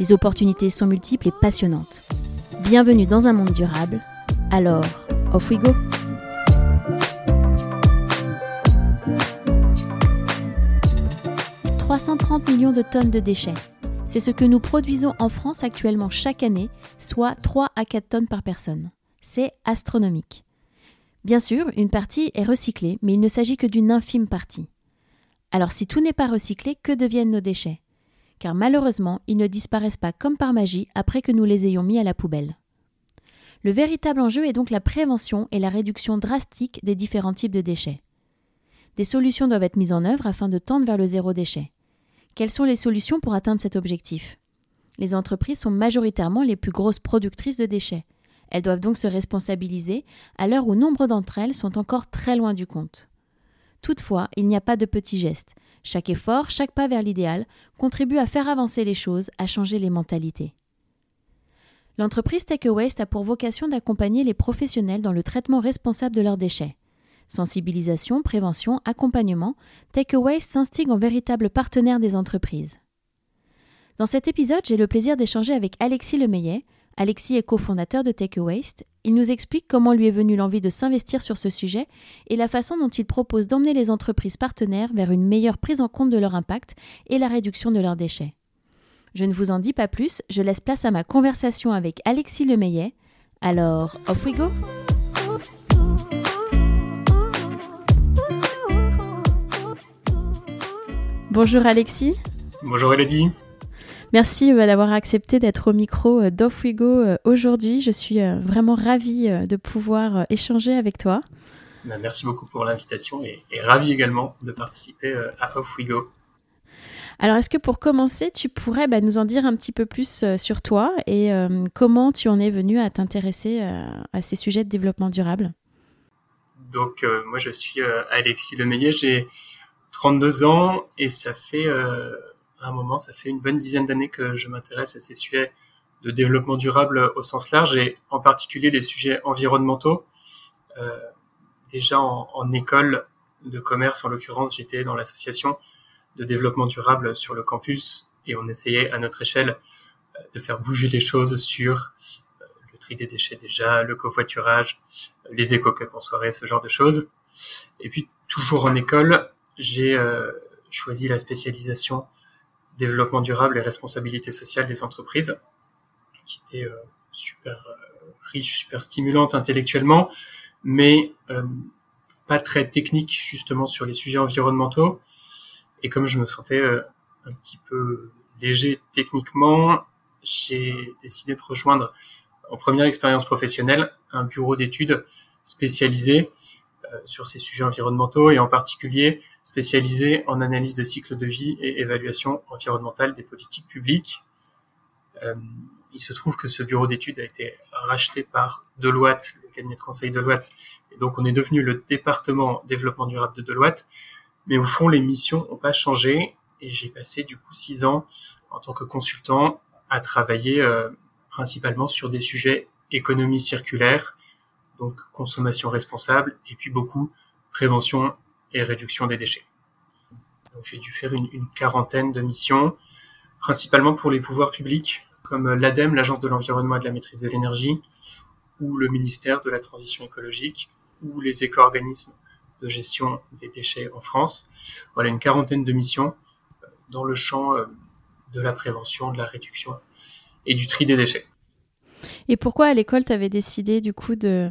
Les opportunités sont multiples et passionnantes. Bienvenue dans un monde durable. Alors, off we go 330 millions de tonnes de déchets. C'est ce que nous produisons en France actuellement chaque année, soit 3 à 4 tonnes par personne. C'est astronomique. Bien sûr, une partie est recyclée, mais il ne s'agit que d'une infime partie. Alors si tout n'est pas recyclé, que deviennent nos déchets? Car malheureusement, ils ne disparaissent pas comme par magie après que nous les ayons mis à la poubelle. Le véritable enjeu est donc la prévention et la réduction drastique des différents types de déchets. Des solutions doivent être mises en œuvre afin de tendre vers le zéro déchet. Quelles sont les solutions pour atteindre cet objectif? Les entreprises sont majoritairement les plus grosses productrices de déchets. Elles doivent donc se responsabiliser à l'heure où nombre d'entre elles sont encore très loin du compte. Toutefois, il n'y a pas de petits gestes. Chaque effort, chaque pas vers l'idéal contribue à faire avancer les choses, à changer les mentalités. L'entreprise Take a a pour vocation d'accompagner les professionnels dans le traitement responsable de leurs déchets. Sensibilisation, prévention, accompagnement, Take a Waste s'instigue en véritable partenaire des entreprises. Dans cet épisode, j'ai le plaisir d'échanger avec Alexis Lemeillet, Alexis est cofondateur de Take a Waste. Il nous explique comment lui est venue l'envie de s'investir sur ce sujet et la façon dont il propose d'emmener les entreprises partenaires vers une meilleure prise en compte de leur impact et la réduction de leurs déchets. Je ne vous en dis pas plus, je laisse place à ma conversation avec Alexis Lemeillet. Alors, off we go Bonjour Alexis. Bonjour Elodie. Merci euh, d'avoir accepté d'être au micro euh, d'Off We Go euh, aujourd'hui. Je suis vraiment ravie de pouvoir échanger avec toi. Bah, merci beaucoup pour l'invitation et, et ravi également de participer à Off We Go. Alors, est-ce que pour commencer, tu pourrais bah, nous en dire un petit peu plus sur toi et comment tu en es venu à t'intéresser à ces sujets de développement durable? Donc, moi, je suis Alexis Lemeillet, j'ai 32 ans et ça fait un moment, ça fait une bonne dizaine d'années que je m'intéresse à ces sujets de développement durable au sens large et en particulier les sujets environnementaux. Euh, déjà en, en, école de commerce, en l'occurrence, j'étais dans l'association de développement durable sur le campus et on essayait à notre échelle euh, de faire bouger les choses sur euh, le tri des déchets déjà, le covoiturage, les éco-cups en soirée, ce genre de choses. Et puis toujours en école, j'ai euh, choisi la spécialisation développement durable et responsabilité sociale des entreprises, qui était euh, super euh, riche, super stimulante intellectuellement, mais euh, pas très technique justement sur les sujets environnementaux. Et comme je me sentais un petit peu léger techniquement, j'ai décidé de rejoindre en première expérience professionnelle un bureau d'études spécialisé euh, sur ces sujets environnementaux et en particulier spécialisé en analyse de cycle de vie et évaluation environnementale des politiques publiques. Euh, il se trouve que ce bureau d'études a été racheté par Deloitte, le cabinet de conseil Deloitte, et donc on est devenu le département développement durable de Deloitte. Mais au fond, les missions n'ont pas changé et j'ai passé du coup six ans en tant que consultant à travailler euh, principalement sur des sujets économie circulaire, donc consommation responsable, et puis beaucoup prévention et réduction des déchets. J'ai dû faire une, quarantaine de missions, principalement pour les pouvoirs publics, comme l'ADEME, l'Agence de l'environnement et de la maîtrise de l'énergie, ou le ministère de la transition écologique, ou les éco-organismes de gestion des déchets en France. Voilà une quarantaine de missions euh, dans le champ euh, de la prévention, de la réduction et du tri des déchets. Et pourquoi à l'école tu avais décidé du coup de,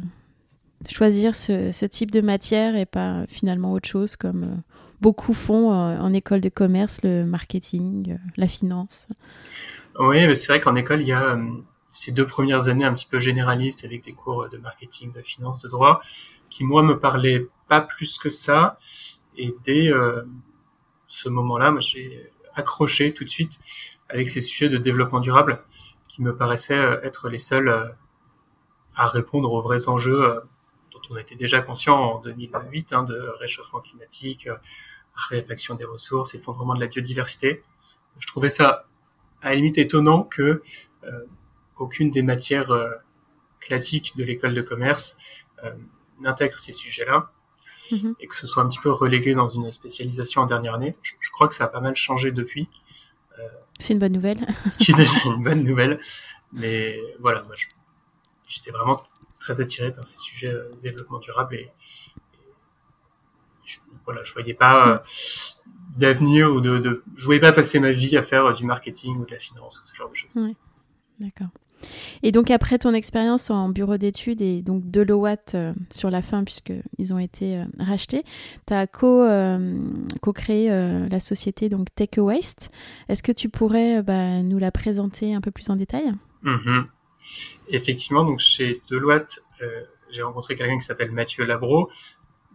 choisir ce, type de matière et pas finalement autre chose comme euh, beaucoup font euh, en école de commerce, le marketing, euh, la finance. Oui, c'est vrai qu'en école, il y a ces deux premières années un petit peu généralistes avec des cours de marketing, de finance, de droit, qui moi me parlaient pas plus que ça. Et dès ce moment-là, j'ai accroché tout de suite avec ces sujets de développement durable qui me paraissaient être les seuls à répondre aux vrais enjeux on était déjà conscient en 2008 hein, de réchauffement climatique, réfaction des ressources, effondrement de la biodiversité. Je trouvais ça à la limite étonnant que aucune des matières classiques de l'école de commerce n'intègre ces sujets-là. Mhm. et que ce soit un petit peu relégué dans une spécialisation en dernière année. Je, crois que ça a pas mal changé depuis. Euh, c'est une bonne nouvelle. ce qui est déjà une bonne nouvelle. Mais voilà, moi, j'étais vraiment très attiré par ces sujets de développement durable et, je, voilà, je voyais pas euh, d'avenir ou de, de, je voyais pas passer ma vie à faire du marketing ou de la finance ou ce genre de choses. D'accord. Et donc après ton expérience en bureau d'études et donc de l'OWAT euh, sur la fin puisqu'ils ont été euh, rachetés, tu as euh, co-créé la société donc Take a Waste. Est-ce que tu pourrais bah, nous la présenter un peu plus en détail? Mm-hmm. Effectivement, donc chez Deloitte, j'ai rencontré quelqu'un qui s'appelle Mathieu Labro,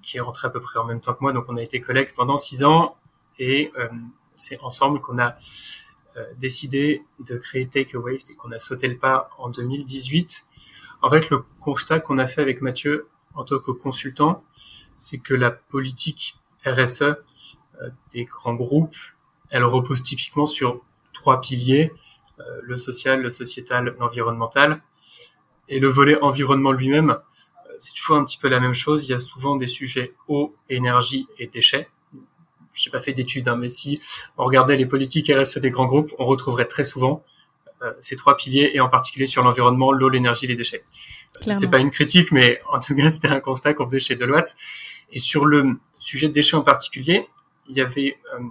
qui est rentré à peu près en même temps que moi, donc on a été collègues pendant six ans et c'est ensemble qu'on a euh, décidé de créer Take a Waste et qu'on a sauté le pas en 2018. En fait, le constat qu'on a fait avec Mathieu en tant que consultant, c'est que la politique RSE euh, des grands groupes, elle repose typiquement sur trois piliers, euh, le social, le sociétal, l'environnemental. Et le volet environnement lui-même, c'est toujours un petit peu la même chose. Il y a souvent des sujets eau, énergie et déchets je n'ai pas fait d'études, hein, mais si on regardait les politiques RSE des grands groupes, on retrouverait très souvent euh, ces trois piliers, et en particulier sur l'environnement, l'eau, l'énergie, les déchets. Euh, c'est pas une critique, mais en tout cas, c'était un constat qu'on faisait chez Deloitte. Et sur le sujet de déchets en particulier, il y avait euh,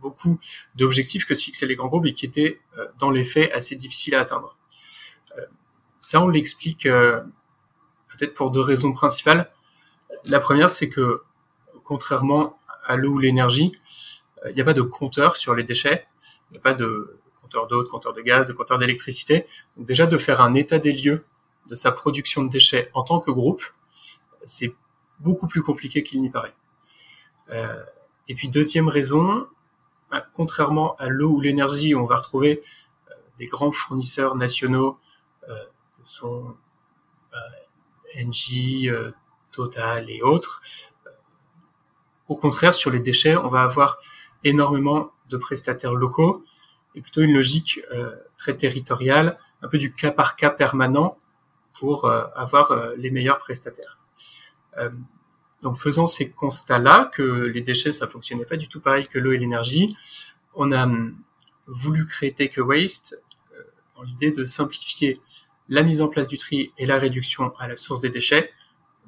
beaucoup d'objectifs que se fixaient les grands groupes et qui étaient, dans les faits, assez difficiles à atteindre. ça, on l'explique peut-être pour deux raisons principales. La première, c'est que contrairement à l'eau ou l'énergie, euh, il n'y a pas de compteur sur les déchets, il n'y a pas de compteur d'eau, de compteur de gaz, de compteur d'électricité. Donc déjà de faire un état des lieux de sa production de déchets en tant que groupe, c'est beaucoup plus compliqué qu'il n'y paraît. Euh, et puis deuxième raison, bah, contrairement à l'eau ou l'énergie, on va retrouver euh, des grands fournisseurs nationaux euh, que sont Engie, Total et autres, au contraire, sur les déchets, on va avoir énormément de prestataires locaux et plutôt une logique euh, très territoriale, un peu du cas par cas permanent pour euh, avoir euh, les meilleurs prestataires. Donc faisant ces constats-là, que les déchets, ça fonctionnait pas du tout pareil que l'eau et l'énergie, on a hum, voulu créer Take a Waste dans l'idée de simplifier la mise en place du tri et la réduction à la source des déchets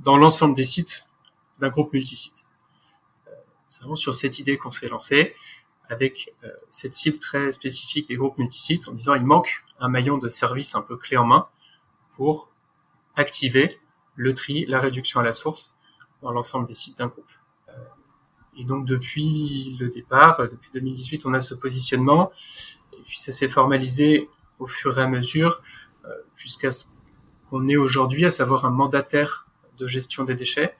dans l'ensemble des sites d'un groupe multisite. C'est vraiment sur cette idée qu'on s'est lancé avec euh, cette cible très spécifique des groupes multisites en disant il manque un maillon de service un peu clé en main pour activer le tri, la réduction à la source dans l'ensemble des sites d'un groupe. Euh, et donc depuis le départ, euh, depuis 2018, on a ce positionnement et puis ça s'est formalisé au fur et à mesure jusqu'à ce qu'on ait aujourd'hui, à savoir un mandataire de gestion des déchets.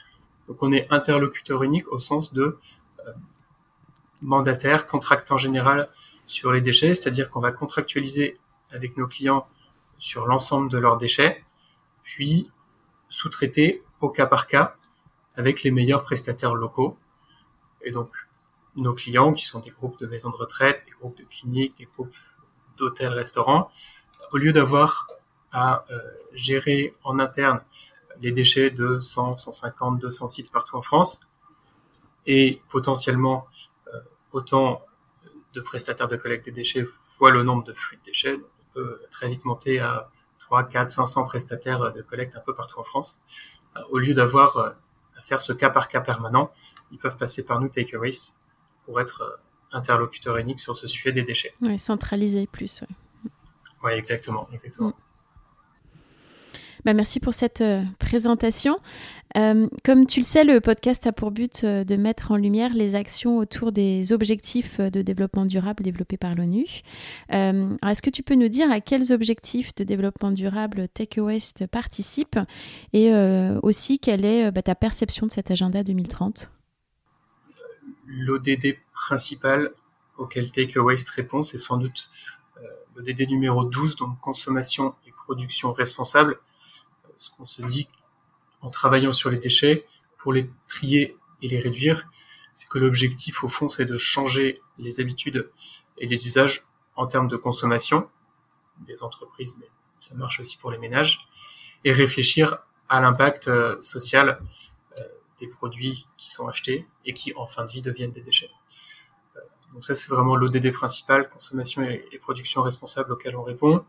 Donc on est interlocuteur unique au sens de euh, mandataire, contractant général sur les déchets, c'est-à-dire qu'on va contractualiser avec nos clients sur l'ensemble de leurs déchets, puis sous-traiter au cas par cas avec les meilleurs prestataires locaux. Et donc, nos clients, qui sont des groupes de maisons de retraite, des groupes de cliniques, des groupes d'hôtels, restaurants, au lieu d'avoir à euh, gérer en interne les déchets de 100, 150, 200 sites partout en France, et potentiellement euh, autant de prestataires de collecte des déchets fois le nombre de flux de déchets. on peut très vite monter à 3, 4, 500 prestataires de collecte un peu partout en France. Euh, au lieu d'avoir à faire ce cas par cas permanent, ils peuvent passer par nous Take a Waste pour être interlocuteur unique sur ce sujet des déchets. Oui, centraliser plus. Oui, exactement. exactement. Mm. Bah, merci pour cette euh, présentation. Euh, comme tu le sais, le podcast a pour but euh, de mettre en lumière les actions autour des objectifs de développement durable développés par l'ONU. Est-ce que tu peux nous dire à quels objectifs de développement durable Take West participe et aussi quelle est bah, ta perception de cet agenda 2030 L'ODD principal auquel Take Waste répond, c'est sans doute l'ODD numéro 12, donc consommation et production responsable. Ce qu'on se dit en travaillant sur les déchets pour les trier et les réduire, c'est que l'objectif au fond c'est de changer les habitudes et les usages en termes de consommation des entreprises, mais ça marche aussi pour les ménages, et réfléchir à l'impact euh, social euh, des produits qui sont achetés et qui en fin de vie deviennent des déchets. Euh, donc ça c'est vraiment l'ODD principal, consommation et, production responsable auquel on répond.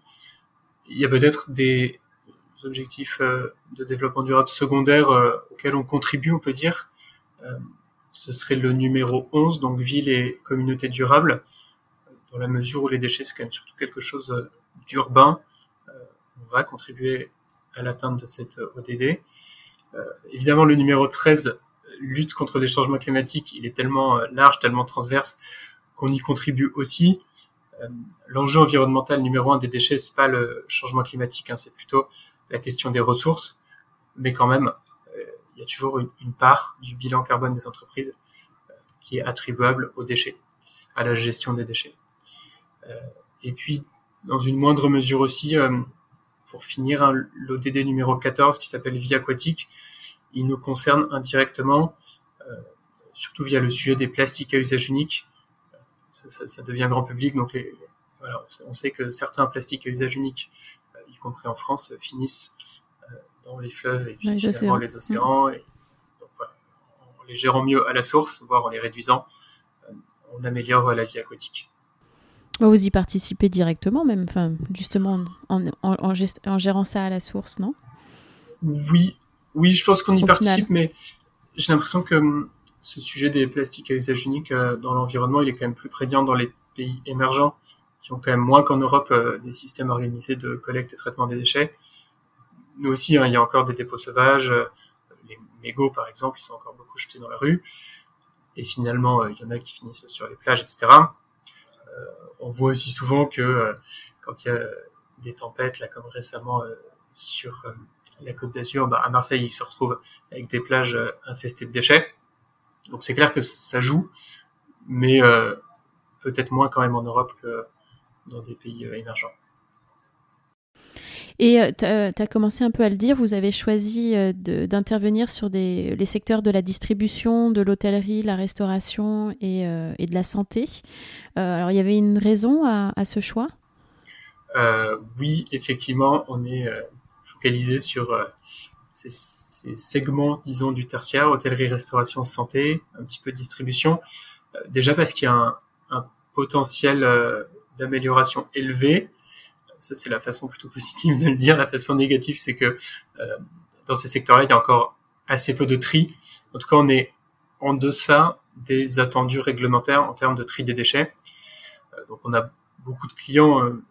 Il y a peut-être des objectifs de développement durable secondaires auxquels on contribue, on peut dire. Ce serait le numéro 11, donc ville et communauté durable, dans la mesure où les déchets c'est quand même surtout quelque chose d'urbain. On va contribuer à l'atteinte de cette ODD. Euh, évidemment, le numéro 13, lutte contre les changements climatiques, il est tellement euh, large, tellement transverse qu'on y contribue aussi. Euh, l'enjeu environnemental numéro un des déchets, c'est pas le changement climatique, hein, c'est plutôt la question des ressources. Mais quand même, il y a toujours une, part du bilan carbone des entreprises qui est attribuable aux déchets, à la gestion des déchets. et puis, dans une moindre mesure aussi, pour finir, hein, l'ODD numéro 14 qui s'appelle Vie aquatique, il nous concerne indirectement, euh, surtout via le sujet des plastiques à usage unique. Ça, devient grand public, donc les, voilà, on sait que certains plastiques à usage unique, euh, y compris en France, finissent euh, dans les fleuves et puis les océans. Les océans et, donc, voilà, en les gérant mieux à la source, voire en les réduisant, on améliore la vie aquatique. Vous y participez directement, même, enfin, justement, en, en, gérant ça à la source, non? Oui, oui, je pense qu'on y participe, mais j'ai l'impression que hum, ce sujet des plastiques à usage unique euh, dans l'environnement, il est quand même plus prégnant dans les pays émergents, qui ont quand même moins qu'en Europe euh, des systèmes organisés de collecte et traitement des déchets. Nous aussi, hein, il y a encore des dépôts sauvages, euh, les mégots par exemple, ils sont encore beaucoup jetés dans la rue, et finalement, il y en a qui finissent sur les plages, etc on voit aussi souvent que euh, quand il y a des tempêtes, là comme récemment euh, sur euh, la Côte d'Azur, bah, à Marseille, ils se retrouvent avec des plages infestées de déchets. Donc c'est clair que ça joue, mais peut-être moins quand même en Europe que dans des pays émergents. Et tu as, commencé un peu à le dire, vous avez choisi d'intervenir sur des, les secteurs de la distribution, de l'hôtellerie, la restauration et, et, de la santé. alors il y avait une raison à, à ce choix? Oui, effectivement, on est focalisé sur ces, ces, segments, disons, du tertiaire, hôtellerie, restauration, santé, un petit peu de distribution. déjà parce qu'il y a un, un potentiel d'amélioration élevé ça, c'est la façon plutôt positive de le dire. La façon négative, c'est que euh, dans ces secteurs-là, il y a encore assez peu de tri. En tout cas, on est en deçà des attendus réglementaires en termes de tri des déchets. Euh, donc, on a beaucoup de clients euh,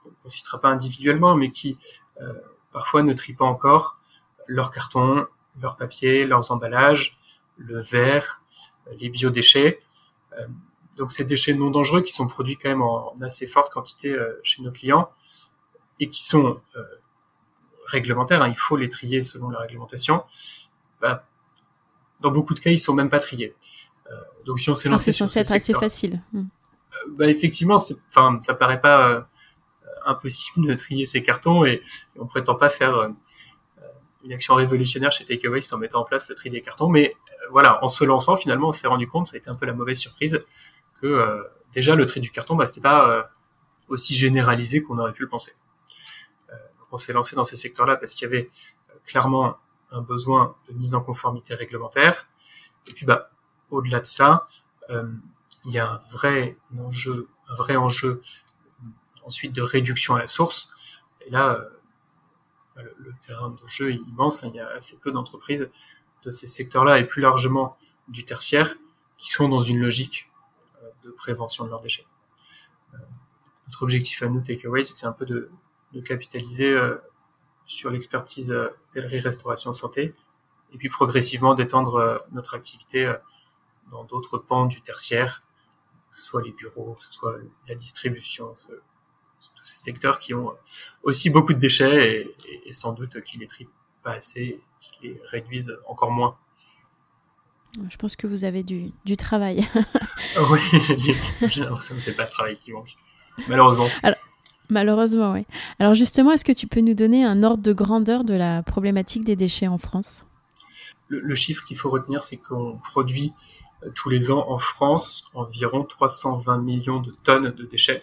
qu'on ne citera pas individuellement, mais qui euh, parfois ne trient pas encore leurs cartons, leurs papiers, leurs emballages, le verre, les biodéchets. Donc ces déchets non dangereux qui sont produits quand même en assez forte quantité euh, chez nos clients et qui sont euh, réglementaires, hein, il faut les trier selon la réglementation. Bah, dans beaucoup de cas, ils sont même pas triés. Euh, donc si on s'est lancé sur c'est être assez facile. Hmm. Bah, effectivement, enfin ça paraît pas impossible de trier ces cartons et, on prétend pas faire une action révolutionnaire chez Takeaway en mettant en place le tri des cartons. Mais voilà, en se lançant, finalement, on s'est rendu compte, ça a été un peu la mauvaise surprise, que euh, déjà le tri du carton, bah, c'était pas euh, aussi généralisé qu'on aurait pu le penser. Euh, on s'est lancé dans ces secteurs-là parce qu'il y avait clairement un besoin de mise en conformité réglementaire. Et puis, bah, au-delà de ça, il y a un vrai enjeu, un vrai enjeu ensuite de réduction à la source. Et là, bah, le, terrain de jeu est immense. Hein. il y a assez peu d'entreprises de ces secteurs-là et plus largement du tertiaire qui sont dans une logique prévention de leurs déchets. Euh, notre objectif à nous, Takeaway, c'est un peu de, capitaliser euh, sur l'expertise euh, hôtellerie, restauration, santé, et puis progressivement d'étendre notre activité dans d'autres pans du tertiaire, que ce soit les bureaux, que ce soit la distribution, tous ces secteurs qui ont aussi beaucoup de déchets et, sans doute qui les trient pas assez, qui les réduisent encore moins. Je pense que vous avez du, travail. oui, j'ai l'impression que c'est pas le travail qui manque, malheureusement. Malheureusement, oui. Alors justement, est-ce que tu peux nous donner un ordre de grandeur de la problématique des déchets en France? Le, chiffre qu'il faut retenir, c'est qu'on produit euh, tous les ans en France environ 320 millions de tonnes de déchets.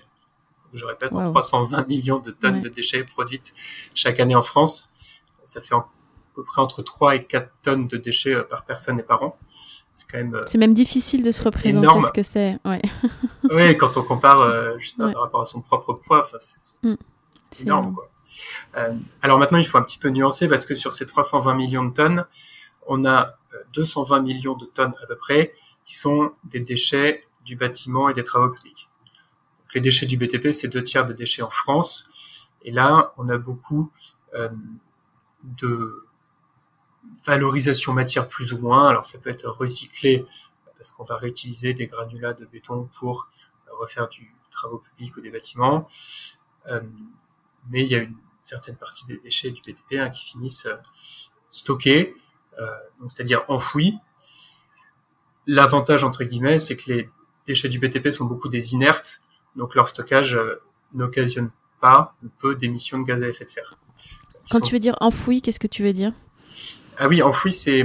Je répète, 320 millions de tonnes de déchets produites chaque année en France. Ça fait à peu près entre 3 et 4 tonnes de déchets euh, par personne et par an. C'est quand même. Euh, c'est même difficile de se représenter ce que c'est. Ouais. oui, quand on compare euh, par rapport à son propre poids, c'est mm. énorme. Quoi. Euh, alors maintenant, il faut un petit peu nuancer parce que sur ces 320 millions de tonnes, on a 220 millions de tonnes à peu près qui sont des déchets du bâtiment et des travaux publics. Donc, les déchets du BTP, c'est deux tiers des déchets en France. Et là, on a beaucoup euh, de valorisation matière plus ou moins. Alors ça peut être recyclé parce qu'on va réutiliser des granulats de béton pour refaire du travaux publics ou des bâtiments. Euh, mais il y a une certaine partie des déchets du BTP hein, qui finissent euh, stockés, euh, c'est-à-dire enfouis. L'avantage entre guillemets, c'est que les déchets du BTP sont beaucoup des inertes, donc leur stockage n'occasionne pas peu d'émissions de gaz à effet de serre. Quand tu veux dire enfoui, qu'est-ce que tu veux dire? Ah oui, enfoui, c'est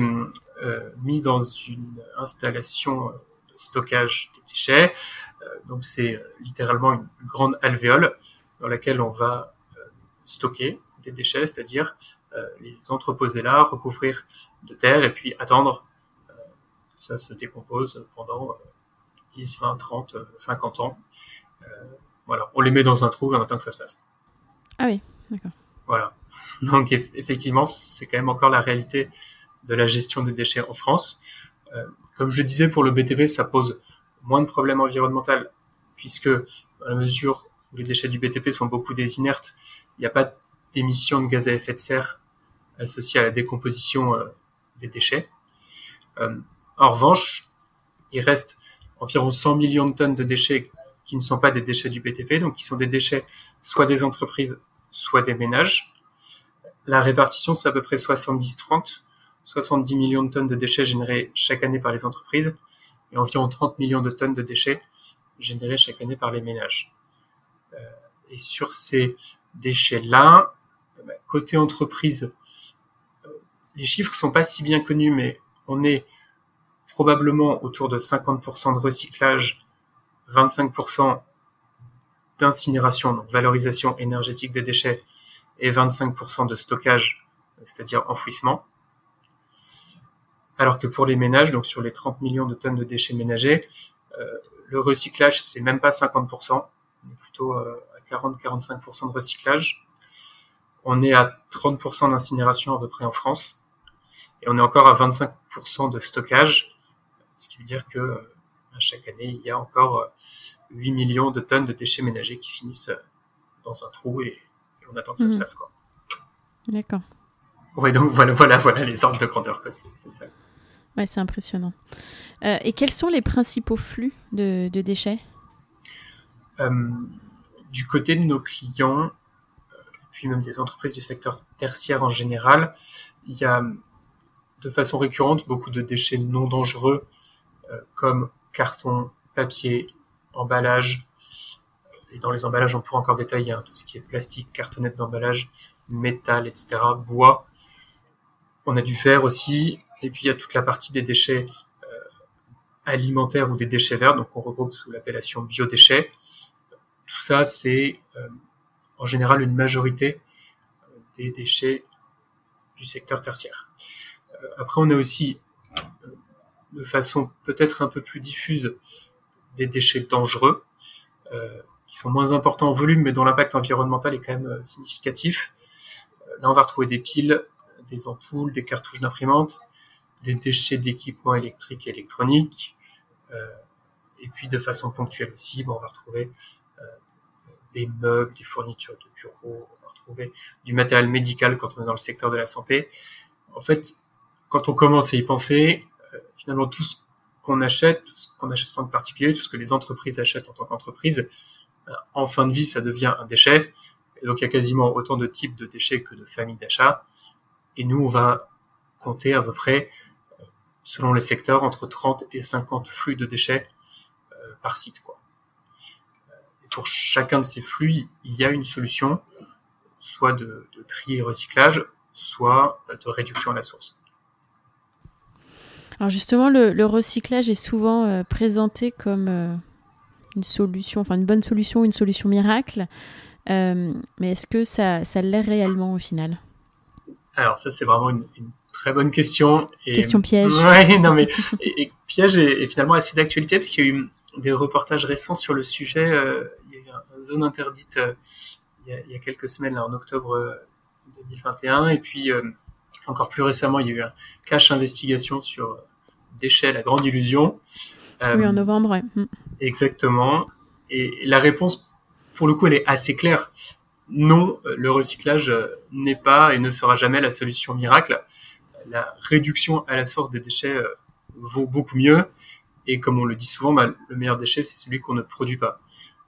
euh, mis dans une installation de stockage des déchets. Euh, donc c'est euh, littéralement une grande alvéole dans laquelle on va stocker des déchets, c'est-à-dire les entreposer là, recouvrir de terre et puis attendre que ça se décompose pendant 10, 20, 30, 50 ans. voilà, on les met dans un trou en attend que ça se passe. Ah oui, d'accord. Voilà. Donc effectivement, c'est quand même encore la réalité de la gestion des déchets en France. Euh, comme je disais, pour le BTP, ça pose moins de problèmes environnementaux, puisque dans la mesure où les déchets du BTP sont beaucoup des inertes, il n'y a pas d'émissions de gaz à effet de serre associées à la décomposition euh, des déchets. Euh, en revanche, il reste environ 100 millions de tonnes de déchets qui ne sont pas des déchets du BTP, donc qui sont des déchets soit des entreprises, soit des ménages. La répartition, c'est à peu près 70-30. 70 millions de tonnes de déchets générés chaque année par les entreprises et environ 30 millions de tonnes de déchets générés chaque année par les ménages. Euh, et sur ces déchets-là, bah, côté entreprise, euh, les chiffres sont pas si bien connus, mais on est probablement autour de 50% de recyclage, 25% d'incinération, donc valorisation énergétique des déchets, et 25% de stockage, c'est-à-dire enfouissement. Alors que pour les ménages, donc sur les 30 millions de tonnes de déchets ménagers, euh, le recyclage, c'est même pas 50%, on est plutôt euh, à 40-45% de recyclage. On est à 30% d'incinération à peu près en France, et on est encore à 25% de stockage, ce qui veut dire que euh, chaque année, il y a encore 8 millions de tonnes de déchets ménagers qui finissent dans un trou et on attend que ça se mhm. passe. Quoi. D'accord. Oui, donc voilà, voilà, voilà les ordres de grandeur. C'est ça. Ouais, c'est impressionnant. Euh, et quels sont les principaux flux de, déchets? Euh, Du côté de nos clients, euh, puis même des entreprises du secteur tertiaire en général, il y a de façon récurrente beaucoup de déchets non dangereux comme carton, papier, emballage, et dans les emballages, on pourra encore détailler hein, tout ce qui est plastique, cartonnette d'emballage, métal, etc., bois. On a du fer aussi, et puis il y a toute la partie des déchets euh, alimentaires ou des déchets verts, donc on regroupe sous l'appellation biodéchets. Tout ça, c'est euh, en général une majorité euh, des déchets du secteur tertiaire. après, on a aussi, de façon peut-être un peu plus diffuse, des déchets dangereux qui sont moins importants en volume, mais dont l'impact environnemental est quand même euh, significatif. Euh, là, on va retrouver des piles, des ampoules, des cartouches d'imprimante, des déchets d'équipements électriques et électroniques, euh, et puis de façon ponctuelle aussi, bon, on va retrouver des meubles, des fournitures de bureau, on va retrouver du matériel médical quand on est dans le secteur de la santé. En fait, quand on commence à y penser, finalement tout ce qu'on achète, tout ce qu'on achète en particulier, tout ce que les entreprises achètent en tant qu'entreprise, en fin de vie, ça devient un déchet. Et donc, il y a quasiment autant de types de déchets que de familles d'achat. Et nous, on va compter à peu près, selon les secteurs, entre 30 et 50 flux de déchets euh, par site. Euh, pour chacun de ces flux, il y a une solution, soit de, tri et recyclage, soit de réduction à la source. Alors justement, le, recyclage est souvent euh, présenté comme une solution, enfin une bonne solution, une solution miracle. Euh, mais est-ce que ça, ça l'est réellement au final? Alors ça, c'est vraiment une, très bonne question. question piège. Ouais, non mais et, piège est, finalement assez d'actualité parce qu'il y a eu des reportages récents sur le sujet. il y a eu une zone interdite il, y a, quelques semaines, en octobre 2021, et puis encore plus récemment, il y a eu un cache investigation sur déchets, la grande illusion. oui, en novembre, ouais. Exactement. Et la réponse, pour le coup, elle est assez claire. Non, le recyclage n'est pas et ne sera jamais la solution miracle. La réduction à la source des déchets euh, vaut beaucoup mieux. Et comme on le dit souvent, bah, le meilleur déchet, c'est celui qu'on ne produit pas.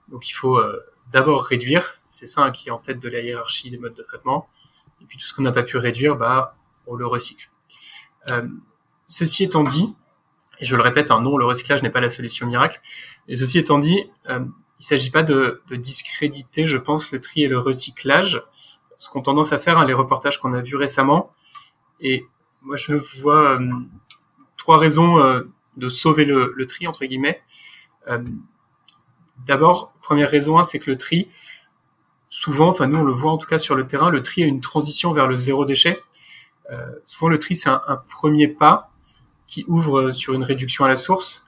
Donc il faut euh, d'abord réduire. C'est ça hein, qui est en tête de la hiérarchie des modes de traitement. Et puis tout ce qu'on n'a pas pu réduire, bah, on le recycle. Euh, ceci étant dit, et je le répète, non, le recyclage n'est pas la solution miracle. Et ceci étant dit, euh, il ne s'agit pas de, discréditer, je pense, le tri et le recyclage, ce qu'ont tendance à faire hein, les reportages qu'on a vus récemment. Et moi, je vois euh, trois raisons euh, de sauver le, tri, entre guillemets. D'abord, première raison, hein, c'est que le tri, souvent, enfin nous on le voit en tout cas sur le terrain, le tri est une transition vers le zéro déchet. souvent le tri c'est un, premier pas qui ouvre sur une réduction à la source.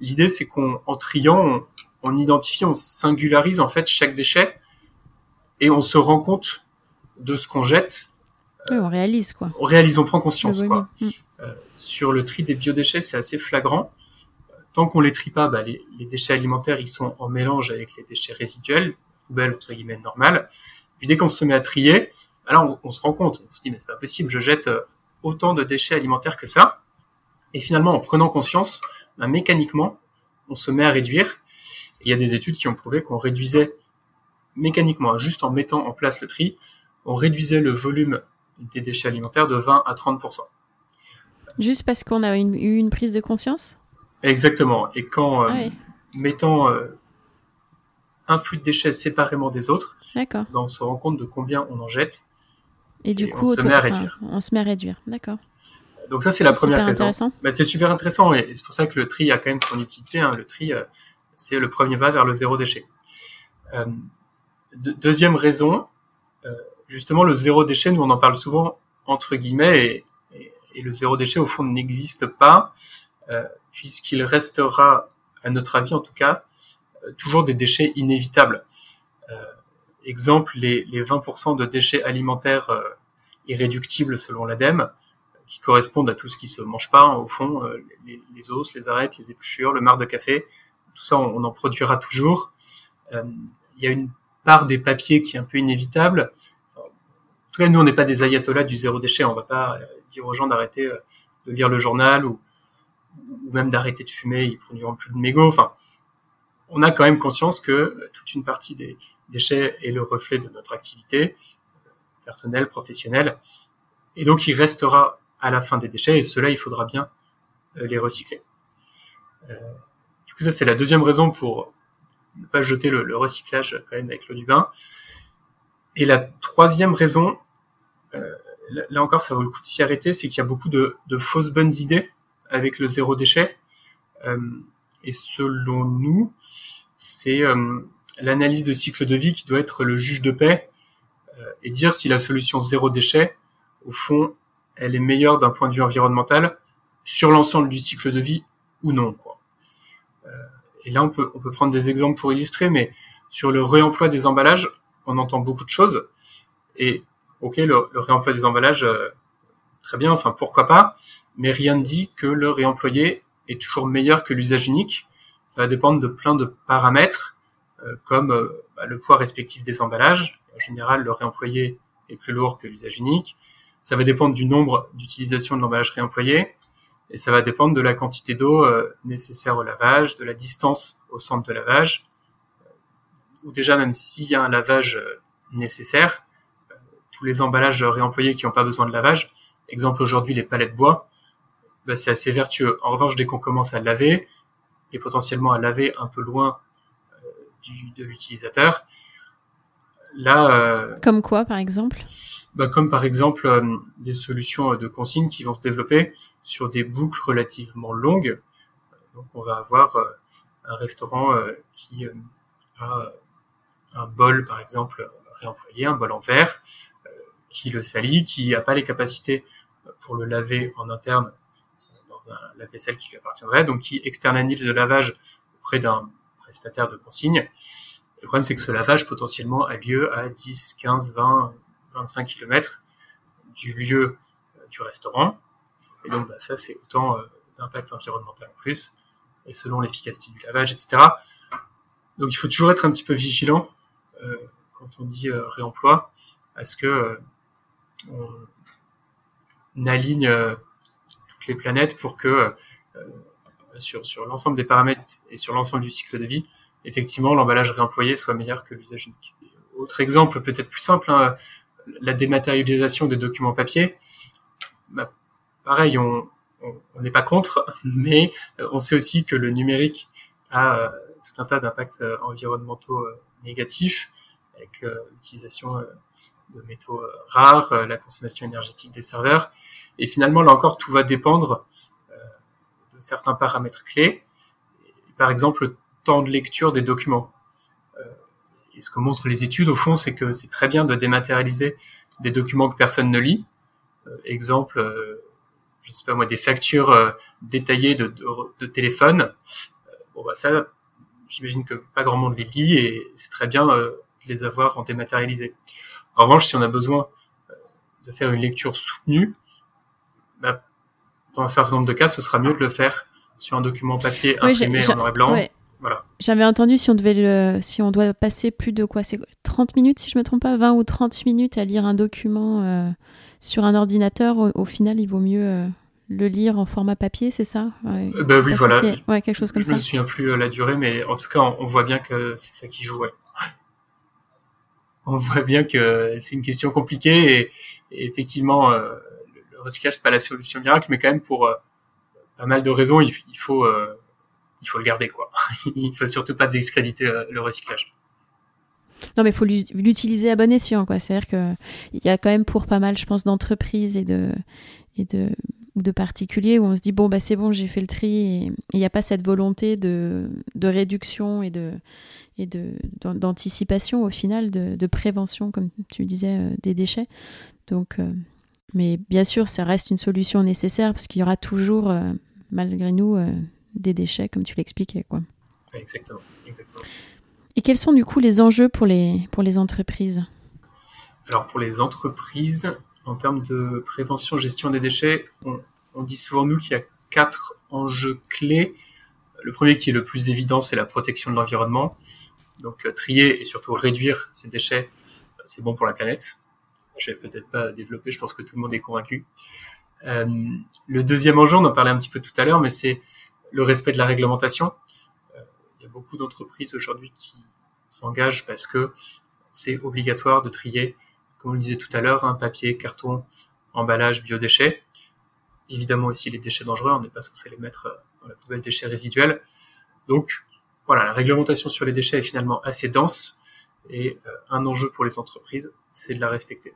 L'idée, c'est qu'en triant, on, identifie, on singularise en fait chaque déchet et on se rend compte de ce qu'on jette. Oui, on réalise quoi. On réalise, on prend conscience quoi. Mm. Euh, sur le tri des biodéchets, c'est assez flagrant. Tant qu'on les trie pas, bah, les, déchets alimentaires, ils sont en mélange avec les déchets résiduels, poubelle entre guillemets normales. Puis dès qu'on se met à trier, alors bah on, on, se rend compte, on se dit mais c'est pas possible, je jette euh, autant de déchets alimentaires que ça. Et finalement, en prenant conscience, bah, mécaniquement, on se met à réduire. il y a des études qui ont prouvé qu'on réduisait mécaniquement, juste en mettant en place le tri, on réduisait le volume des déchets alimentaires de 20 à 30% Juste parce qu'on a eu une prise de conscience? Exactement. Et qu'en euh, ah mettant euh, un flux de déchets séparément des autres, bah, on se rend compte de combien on en jette. Et du coup, on se met à réduire. on se met à réduire, d'accord. Donc ça, c'est la première raison. C'est super intéressant et c'est pour ça que le tri a quand même son utilité. Hein. Le tri, euh, c'est le premier pas vers le zéro déchet. Euh, deuxième raison, euh, justement, le zéro déchet, nous on en parle souvent entre guillemets et, et, le zéro déchet au fond n'existe pas puisqu'il restera, à notre avis en tout cas, toujours des déchets inévitables. exemple, les, les 20% de déchets alimentaires irréductibles selon l'ADEME, qui correspondent à tout ce qui se mange pas, au fond, euh, les, os, les arêtes, les épluchures, le marc de café, tout ça, on, en produira toujours. Euh, il y a une part des papiers qui est un peu inévitable. En tout cas, nous, on n'est pas des ayatollahs du zéro déchet. On va pas euh, dire aux gens d'arrêter de lire le journal ou, ou même d'arrêter de fumer. Ils produiront plus de mégots. Enfin, on a quand même conscience que toute une partie des déchets est le reflet de notre activité personnelle, professionnelle. Et donc, il restera à la fin des déchets, et cela, il faudra bien euh, les recycler. Euh, du coup, ça, c'est la deuxième raison pour ne pas jeter le, recyclage quand même avec l'eau du bain. Et la troisième raison, euh, là encore, ça vaut le coup de s'y arrêter, c'est qu'il y a beaucoup de, fausses bonnes idées avec le zéro déchet. et selon nous, c'est l'analyse de cycle de vie qui doit être le juge de paix et dire si la solution zéro déchet, au fond, elle est meilleure d'un point de vue environnemental sur l'ensemble du cycle de vie ou non. Euh, et là, on peut, on peut prendre des exemples pour illustrer, mais sur le réemploi des emballages, on entend beaucoup de choses. Et ok, le, réemploi des emballages, euh, très bien, enfin pourquoi pas, mais rien ne dit que le réemployé est toujours meilleur que l'usage unique. Ça va dépendre de plein de paramètres, euh, comme bah, le poids respectif des emballages. En général, le réemployé est plus lourd que l'usage unique. Ça va dépendre du nombre d'utilisations de l'emballage réemployé et ça va dépendre de la quantité d'eau euh, nécessaire au lavage, de la distance au centre de lavage, ou déjà même s'il y a un lavage euh, nécessaire, euh, tous les emballages réemployés qui n'ont pas besoin de lavage, exemple aujourd'hui les palettes bois, bah, c'est assez vertueux. En revanche, dès qu'on commence à laver, et potentiellement à laver un peu loin de l'utilisateur. Là, comme quoi, par exemple? Bah, Comme par exemple des solutions de consigne qui vont se développer sur des boucles relativement longues. Donc, on va avoir un restaurant qui a un bol, par exemple, réemployé, un bol en verre, qui le salit, qui n'a pas les capacités pour le laver en interne dans un lave-vaisselle qui lui appartiendrait, donc qui externalise le lavage auprès d'un prestataire de consigne. Le problème, c'est que ce lavage potentiellement a lieu à 10, 15, 20, 25 km du lieu euh, du restaurant. Et donc, bah, ça, c'est autant euh, d'impact environnemental en plus, et selon l'efficacité du lavage, etc. Donc, il faut toujours être un petit peu vigilant euh, quand on dit réemploi, à ce que on, aligne toutes les planètes pour que sur, sur l'ensemble des paramètres et sur l'ensemble du cycle de vie, effectivement, l'emballage réemployé soit meilleur que l'usage unique. Autre exemple, peut-être plus simple, hein, la dématérialisation des documents papier. Bah, pareil, on n'est pas contre, mais euh, on sait aussi que le numérique a euh, tout un tas d'impacts euh, environnementaux négatifs, avec l'utilisation de métaux rares, la consommation énergétique des serveurs. Et finalement, là encore, tout va dépendre de certains paramètres clés. Par exemple, le temps de lecture des documents. Euh, et ce que montrent les études, au fond, c'est que c'est très bien de dématérialiser des documents que personne ne lit. Euh, exemple, euh, je sais pas moi, des factures détaillées de, de, téléphone. bon, bah ça, j'imagine que pas grand monde les lit et c'est très bien de les avoir en dématérialisé. En revanche, si on a besoin de faire une lecture soutenue, bah, dans un certain nombre de cas, ce sera mieux de le faire sur un document papier imprimé en noir et blanc. Voilà. J'avais entendu si on devait le, si on doit passer plus de quoi, c'est 30 minutes si je me trompe pas, 20 ou 30 minutes à lire un document euh, sur un ordinateur, au, final il vaut mieux euh, le lire en format papier, c'est ça? Ouais. Euh, bah oui, voilà. Ouais, quelque chose comme je ça. Je me souviens plus la durée, mais en tout cas on, voit bien que c'est ça qui joue. On voit bien que c'est une question compliquée et, effectivement le recyclage c'est pas la solution miracle, mais quand même pour euh, pas mal de raisons, il, faut euh, il faut le garder quoi. il faut surtout pas discréditer euh, le recyclage. Non, mais il faut l'utiliser à bon escient, quoi. C'est-à-dire qu'il y a quand même pour pas mal, je pense, d'entreprises et de, et de, de particuliers où on se dit, bon, bah, c'est bon, j'ai fait le tri et il n'y a pas cette volonté de, de réduction et de et d'anticipation au final, de, prévention, comme tu disais, des déchets. Donc, mais bien sûr, ça reste une solution nécessaire parce qu'il y aura toujours, euh, malgré nous, euh, des déchets, comme tu l'expliquais. Quoi. Exactement, exactement. Et quels sont du coup les enjeux pour les, pour les entreprises? Alors pour les entreprises, en termes de prévention, gestion des déchets, on, dit souvent nous qu'il y a quatre enjeux clés. Le premier qui est le plus évident, c'est la protection de l'environnement. Donc euh, trier et surtout réduire ces déchets, c'est bon pour la planète je vais peut-être pas développer, je pense que tout le monde est convaincu. Euh, le deuxième enjeu, on en parlait un petit peu tout à l'heure, mais c'est le respect de la réglementation. Euh, il y a beaucoup d'entreprises aujourd'hui qui s'engagent parce que c'est obligatoire de trier, comme on le disait tout à l'heure, un papier, carton, emballage, biodéchets. Évidemment aussi les déchets dangereux, on n'est pas censé les mettre dans la poubelle déchets résiduels. Donc voilà, la réglementation sur les déchets est finalement assez dense et euh, un enjeu pour les entreprises, c'est de la respecter.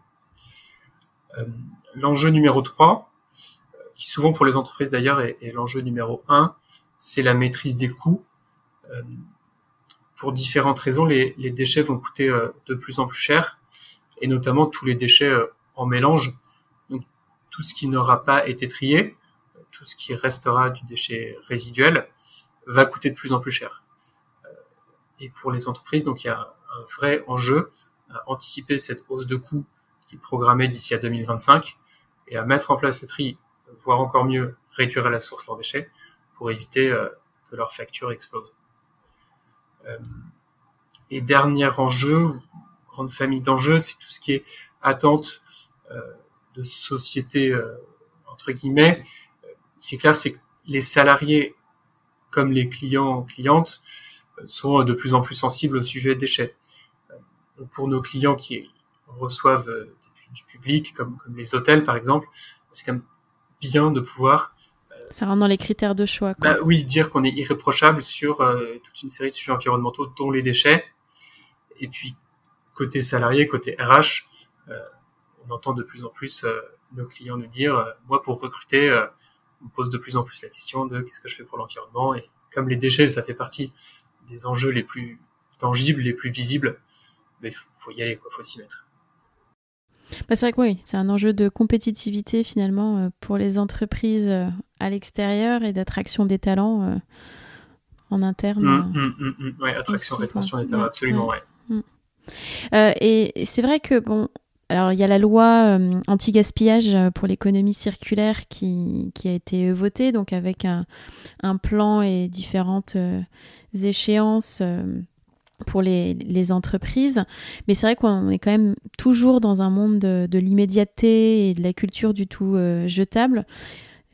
Euh, l'enjeu numéro 3, euh, qui souvent pour les entreprises d'ailleurs est, l'enjeu numéro 1, c'est la maîtrise des coûts. Euh, pour différentes raisons, les, déchets vont coûter de plus en plus cher, et notamment tous les déchets en mélange. Donc tout ce qui n'aura pas été trié, tout ce qui restera du déchet résiduel, va coûter de plus en plus cher. Et pour les entreprises, donc il y a un vrai enjeu à anticiper cette hausse de coûts qui est programmée d'ici à 2025 et à mettre en place le tri, voire encore mieux réduire à la source leurs déchets pour éviter euh, que leur facture explose. Euh, et dernier enjeu, grande famille d'enjeux, c'est tout ce qui est attente euh, de société entre guillemets. Ce qui est clair, c'est que les salariés comme les clients clientes sont de plus en plus sensibles au sujet des déchets. Pour nos clients qui reçoivent du public, comme, comme les hôtels par exemple, c'est quand même bien de pouvoir euh, ça rentre dans les critères de choix. Bah, oui, dire qu'on est irréprochable sur toute une série de sujets environnementaux, dont les déchets. Et puis côté salarié, côté RH, on entend de plus en plus nos clients nous dire, moi pour recruter, on me pose de plus en plus la question de qu'est-ce que je fais pour l'environnement. Et comme les déchets, ça fait partie des enjeux les plus tangibles, les plus visibles, il ben, faut y aller, il faut s'y mettre. Bah c'est vrai que oui, c'est un enjeu de compétitivité finalement euh, pour les entreprises euh, à l'extérieur et d'attraction des talents euh, en interne. Mmh, mmh, mmh, oui, attraction, rétention des talents, absolument, ouais. et c'est vrai que bon, alors, il y a la loi euh, anti-gaspillage pour l'économie circulaire qui, a été votée, donc avec un, plan et différentes euh, échéances pour les, entreprises. Mais c'est vrai qu'on est quand même toujours dans un monde de l'immédiateté et de la culture du tout jetable.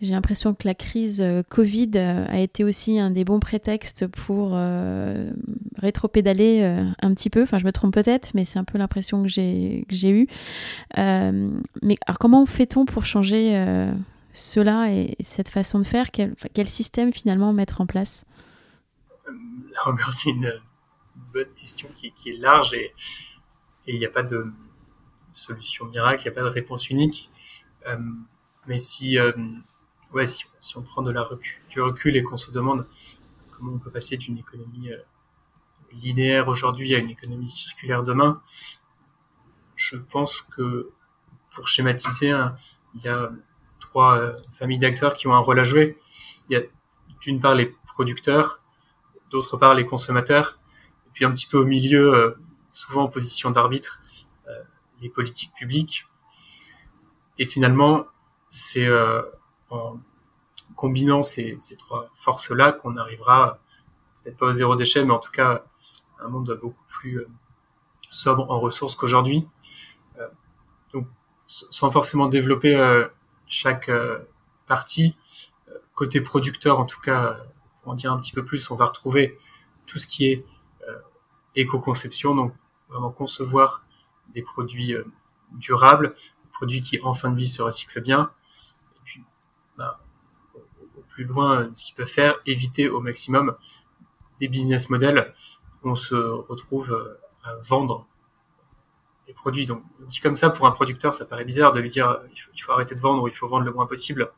J'ai l'impression que la crise euh, Covid euh, a été aussi un des bons prétextes pour euh, rétro-pédaler un petit peu. Enfin, je me trompe peut-être, mais c'est un peu l'impression que j'ai, eue. mais alors, comment fait-on pour changer cela et cette façon de faire? Quel, quel, système finalement mettre en place? Là encore, c'est une question qui, est large et il n'y a pas de solution miracle, il n'y a pas de réponse unique. mais si ouais, si, on prend du recul et qu'on se demande comment on peut passer d'une économie euh, linéaire aujourd'hui à une économie circulaire demain, je pense que pour schématiser, hein, il y a trois euh, familles d'acteurs qui ont un rôle à jouer. Il y a d'une part les producteurs, d'autre part les consommateurs, puis un petit peu au milieu, euh, souvent en position d'arbitre, les politiques publiques. Et finalement, c'est en combinant ces, trois forces-là qu'on arrivera, peut-être pas au zéro déchet, mais en tout cas un monde beaucoup plus euh, sobre en ressources qu'aujourd'hui. Euh, donc, sans forcément développer euh, chaque partie, côté producteur en tout cas, pour en dire un petit peu plus, on va retrouver tout ce qui est éco-conception, donc vraiment concevoir des produits durables, des produits qui en fin de vie se recyclent bien, bah, au, plus loin de ce qu'ils peuvent faire, éviter au maximum des business models où on se retrouve euh, à vendre des produits. Donc, dit comme ça, pour un producteur, ça paraît bizarre de lui dire euh, il faut, arrêter de vendre ou il faut vendre le moins possible.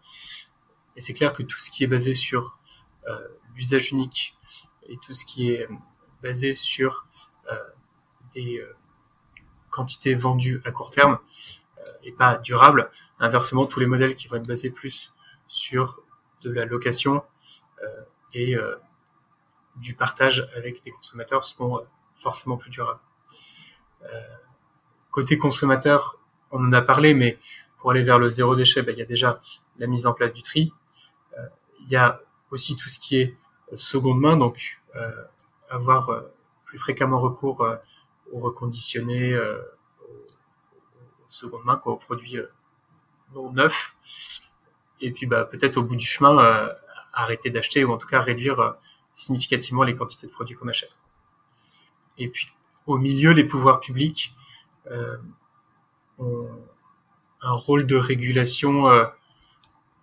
Et c'est clair que tout ce qui est basé sur euh, l'usage unique et tout ce qui est basé sur des quantités vendues à court terme et pas durable. Inversement, tous les modèles qui vont être basés plus sur de la location euh, et euh, du partage avec des consommateurs seront euh, forcément plus durables. côté consommateur, on en a parlé, mais pour aller vers le zéro déchet, ben, il y a déjà la mise en place du tri. il y a aussi tout ce qui est seconde main, donc avoir plus fréquemment recours aux reconditionnés, aux, seconde main, quoi, aux produits non neufs et puis bah, peut-être au bout du chemin euh, arrêter d'acheter ou en tout cas réduire euh, significativement les quantités de produits qu'on achète. Et puis au milieu, les pouvoirs publics euh, ont un rôle de régulation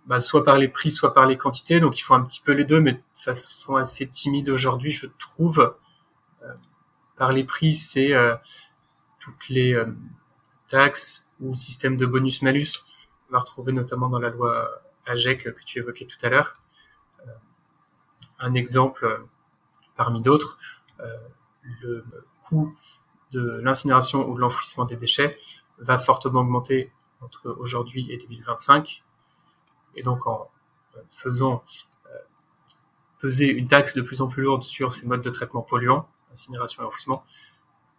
bah, soit par les prix, soit par les quantités. Donc il faut un petit peu les deux, mais de façon assez timide aujourd'hui, je trouve. Par les prix, c'est toutes les taxes ou systèmes de bonus-malus qu'on va retrouver notamment dans la loi AGEC que tu évoquais tout à l'heure. Euh, un exemple euh, parmi d'autres, euh, le coût de l'incinération ou de l'enfouissement des déchets va fortement augmenter entre aujourd'hui et 2025. Et donc en faisant peser une taxe de plus en plus lourde sur ces modes de traitement polluants, incinération et enfouissement,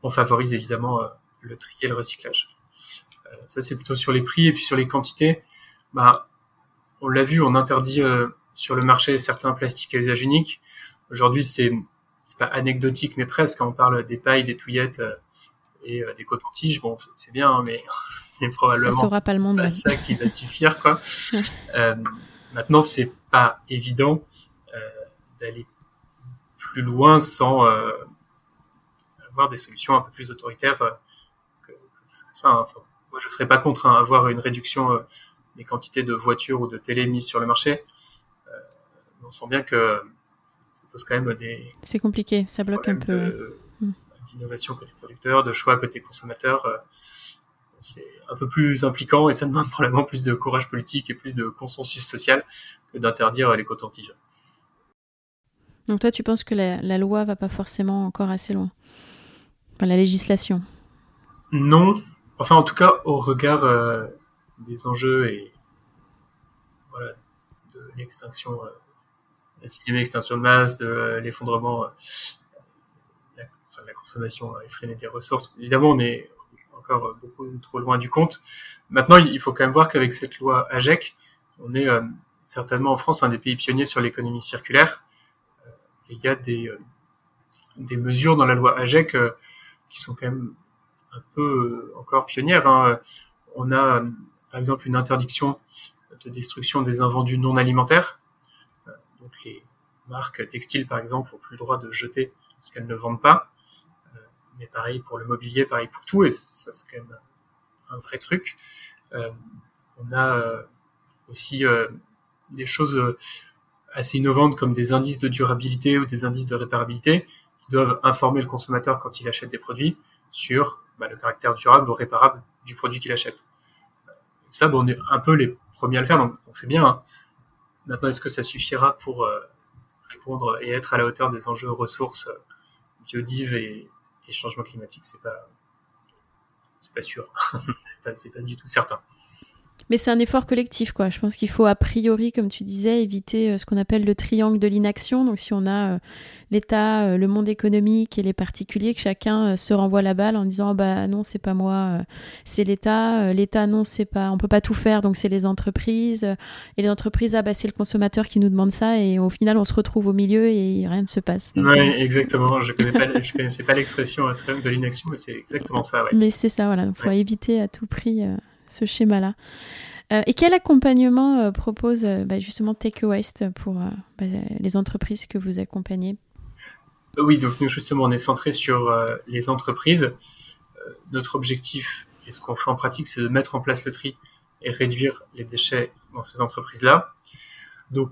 on favorise évidemment le tri et le recyclage. ça c'est plutôt sur les prix et puis sur les quantités. Bah, on l'a vu, on interdit euh, sur le marché certains plastiques à usage unique. Aujourd'hui, c'est c'est pas anecdotique, mais presque. Quand on parle des pailles, des touillettes euh, et euh, des cotons-tiges, bon, c'est bien, hein, mais c'est probablement ça pas, le monde, ça qui va suffire, quoi. maintenant, c'est pas évident d'aller plus loin sans avoir des solutions un peu plus autoritaires que, ça. Hein. moi, je serais pas contre hein, avoir une réduction des quantités de voitures ou de télé mises sur le marché. Euh, on sent bien que ça pose quand même des. C'est compliqué, ça bloque un peu. Hmm. D'innovation côté producteur, de choix côté consommateur. c'est un peu plus impliquant et ça demande probablement plus de courage politique et plus de consensus social que d'interdire les cotons-tiges. Donc toi, tu penses que la, la, loi va pas forcément encore assez loin? La législation Non. Enfin, en tout cas, au regard euh, des enjeux et de l'extinction, euh, la sixième extinction de masse, de euh, l'effondrement, la, la consommation effrénée des ressources. Évidemment, on est encore beaucoup trop loin du compte. Maintenant, il faut quand même voir qu'avec cette loi AGEC, on est certainement en France un des pays pionniers sur l'économie circulaire il y a des, des mesures dans la loi AGEC qui sont quand même un peu euh, encore pionnières. Hein. On a par exemple une interdiction de destruction des invendus non alimentaires. Donc les marques textiles par exemple ont plus le droit de jeter ce qu'elles ne vendent pas. Mais pareil pour le mobilier, pareil pour tout, et ça c'est quand même un vrai truc. on a aussi des choses assez innovantes comme des indices de durabilité ou des indices de réparabilité doivent informer le consommateur quand il achète des produits sur bah, le caractère durable ou réparable du produit qu'il achète. ça, bon, on est un peu les premiers à le faire, donc c'est bien. Hein. Maintenant, est-ce que ça suffira pour euh, répondre et être à la hauteur des enjeux ressources, biodives et, et changement climatique? C'est pas, c'est pas sûr. c'est pas, pas du tout certain. Mais c'est un effort collectif, quoi. Je pense qu'il faut, a priori, comme tu disais, éviter euh, ce qu'on appelle le triangle de l'inaction. Donc, si on a euh, l'État, euh, le monde économique et les particuliers, que chacun se renvoie la balle en disant bah non, c'est pas moi, c'est l'État. L'État, non, c'est pas, on peut pas tout faire, donc c'est les entreprises. Et les entreprises, ah bah c'est le consommateur qui nous demande ça. Et au final, on se retrouve au milieu et rien ne se passe. Oui, exactement. Je connais pas, je connaissais pas l'expression triangle de l'inaction, mais c'est exactement ça. Ouais. Mais c'est ça, voilà. Il faut éviter à tout prix ce schéma-là. Euh, et quel accompagnement euh, propose euh, bah, justement Take pour bah, les entreprises que vous accompagnez? Oui, donc nous justement on est centré sur les entreprises. notre objectif et ce qu'on fait en pratique, c'est de mettre en place le tri et réduire les déchets dans ces entreprises-là. Donc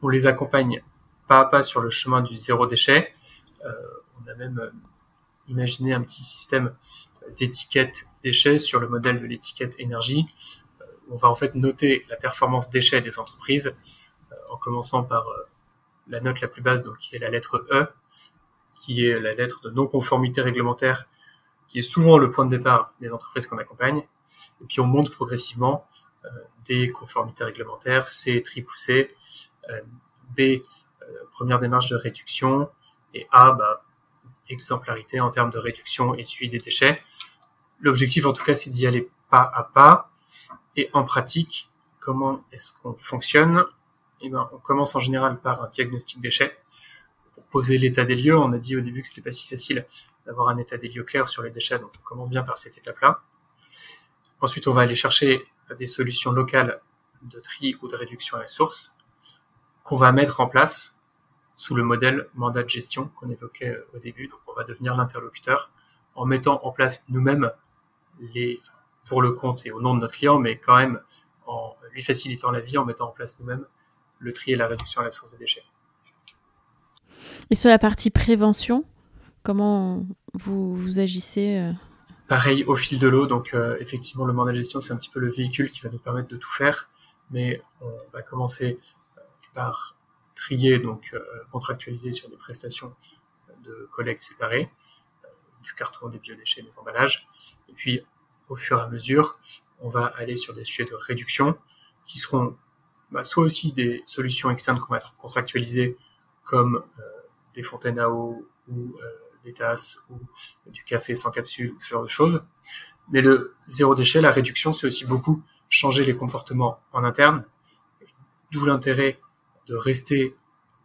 on les accompagne pas à pas sur le chemin du zéro déchet. on a même imaginé un petit système d'étiquette déchets sur le modèle de l'étiquette énergie. Euh, on va en fait noter la performance déchets des entreprises euh, en commençant par euh, la note la plus basse, donc qui est la lettre E, qui est la lettre de non-conformité réglementaire, qui est souvent le point de départ des entreprises qu'on accompagne. Et puis on monte progressivement des conformités réglementaires, C, tri poussé, B, première démarche de réduction, et A, bah, exemplarité en termes de réduction et suivi des déchets. L'objectif, en tout cas, c'est d'y aller pas à pas. Et en pratique, comment est-ce qu'on fonctionne? Eh ben, on commence en général par un diagnostic déchets. Pour poser l'état des lieux, on a dit au début que c'était pas si facile d'avoir un état des lieux clair sur les déchets, donc on commence bien par cette étape-là. Ensuite, on va aller chercher des solutions locales de tri ou de réduction à la source qu'on va mettre en place sous le modèle mandat de gestion qu'on évoquait euh, au début. Donc, on va devenir l'interlocuteur en mettant en place nous-mêmes les, pour le compte et au nom de notre client, mais quand même en lui facilitant la vie, en mettant en place nous-mêmes le tri et la réduction à la source des déchets. Et sur la partie prévention, comment vous, vous agissez euh? Pareil au fil de l'eau, donc euh, effectivement le mandat de gestion c'est un petit peu le véhicule qui va nous permettre de tout faire, mais on va commencer par trier, donc euh, contractualiser sur des prestations de collecte séparées, euh, du carton, des biodéchets, des emballages. Et puis, au fur et à mesure, on va aller sur des sujets de réduction qui seront bah, soit aussi des solutions externes qu'on va contractualiser, comme euh, des fontaines à eau ou des tasses ou du café sans capsule, ce genre de choses. Mais le zéro déchet, la réduction, c'est aussi beaucoup changer les comportements en interne, d'où l'intérêt de rester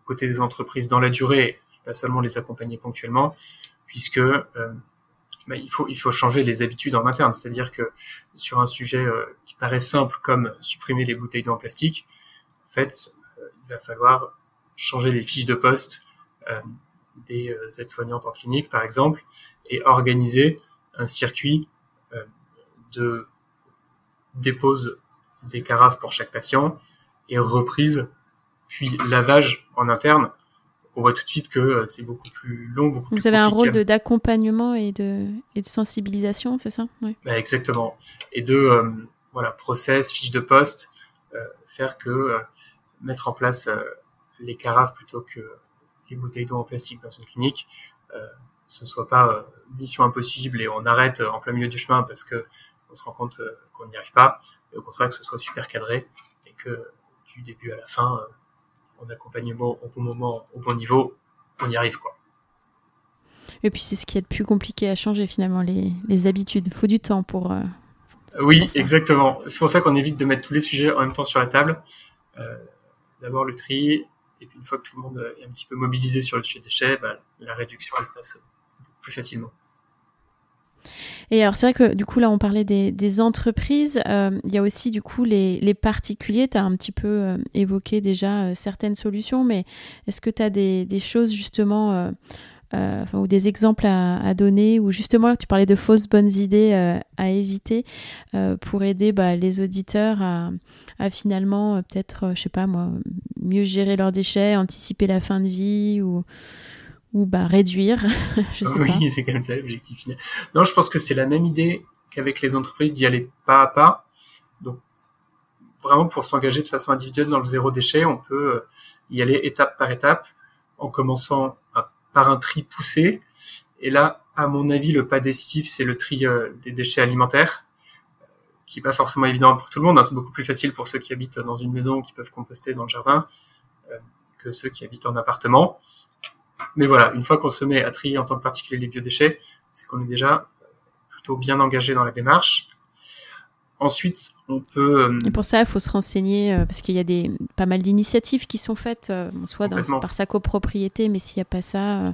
côté des entreprises dans la durée, et pas seulement les accompagner ponctuellement, puisque euh, bah, il faut il faut changer les habitudes en interne. C'est-à-dire que sur un sujet euh, qui paraît simple comme supprimer les bouteilles d'eau en plastique, en fait, euh, il va falloir changer les fiches de poste des aides-soignantes en clinique, par exemple, et organiser un circuit de dépose des carafes pour chaque patient et reprise puis lavage en interne. On voit tout de suite que c'est beaucoup plus long, beaucoup Vous plus avez un rôle d'accompagnement et de, et de sensibilisation, c'est ça? Oui. bah, Exactement. Et de euh, voilà, process, fiche de poste, euh, faire que euh, mettre en place euh, les carafes plutôt que les bouteilles d'eau en plastique dans une clinique, euh, ce soit pas euh, mission impossible et on arrête en plein milieu du chemin parce que on se rend compte euh, qu'on n'y arrive pas, et au contraire que ce soit super cadré et que du début à la fin, euh, en accompagnement au bon moment, au bon niveau, on y arrive quoi. Et puis c'est ce qui est le plus compliqué à changer finalement, les, les habitudes. Il faut du temps pour... Euh, oui, pour exactement. C'est pour ça qu'on évite de mettre tous les sujets en même temps sur la table. Euh, D'abord le tri, et puis une fois que tout le monde est un petit peu mobilisé sur le sujet déchets, bah, la réduction elle passe beaucoup plus facilement. Et alors c'est vrai que du coup là on parlait des, entreprises, euh, il y a aussi du coup les, particuliers, tu as un petit peu euh, évoqué déjà euh, certaines solutions, mais est-ce que tu as des, choses justement ou des exemples à, donner ou justement tu parlais de fausses bonnes idées à éviter pour aider bah, les auditeurs à, à finalement peut-être, je sais pas moi, mieux gérer leurs déchets, anticiper la fin de vie ou ou bah réduire, je sais oui, c'est quand même ça l'objectif final. Non, je pense que c'est la même idée qu'avec les entreprises d'y aller pas à pas. Donc vraiment pour s'engager de façon individuelle dans le zéro déchet, on peut y aller étape par étape en commençant à, par un tri poussé. Et là, à mon avis, le pas décisif, c'est le tri euh, des déchets alimentaires, qui est pas forcément évident pour tout le monde. Hein. C'est beaucoup plus facile pour ceux qui habitent dans une maison, qui peuvent composter dans le jardin, euh, que ceux qui habitent en appartement. Mais voilà, une fois qu'on se met à trier en tant que particulier les biodéchets, c'est qu'on est déjà plutôt bien engagé dans la démarche. Ensuite, on peut. euh, Et pour ça, il faut se renseigner euh, parce qu'il y a des pas mal d'initiatives qui sont faites, euh, soit dans, par sa copropriété, mais s'il n'y a pas ça,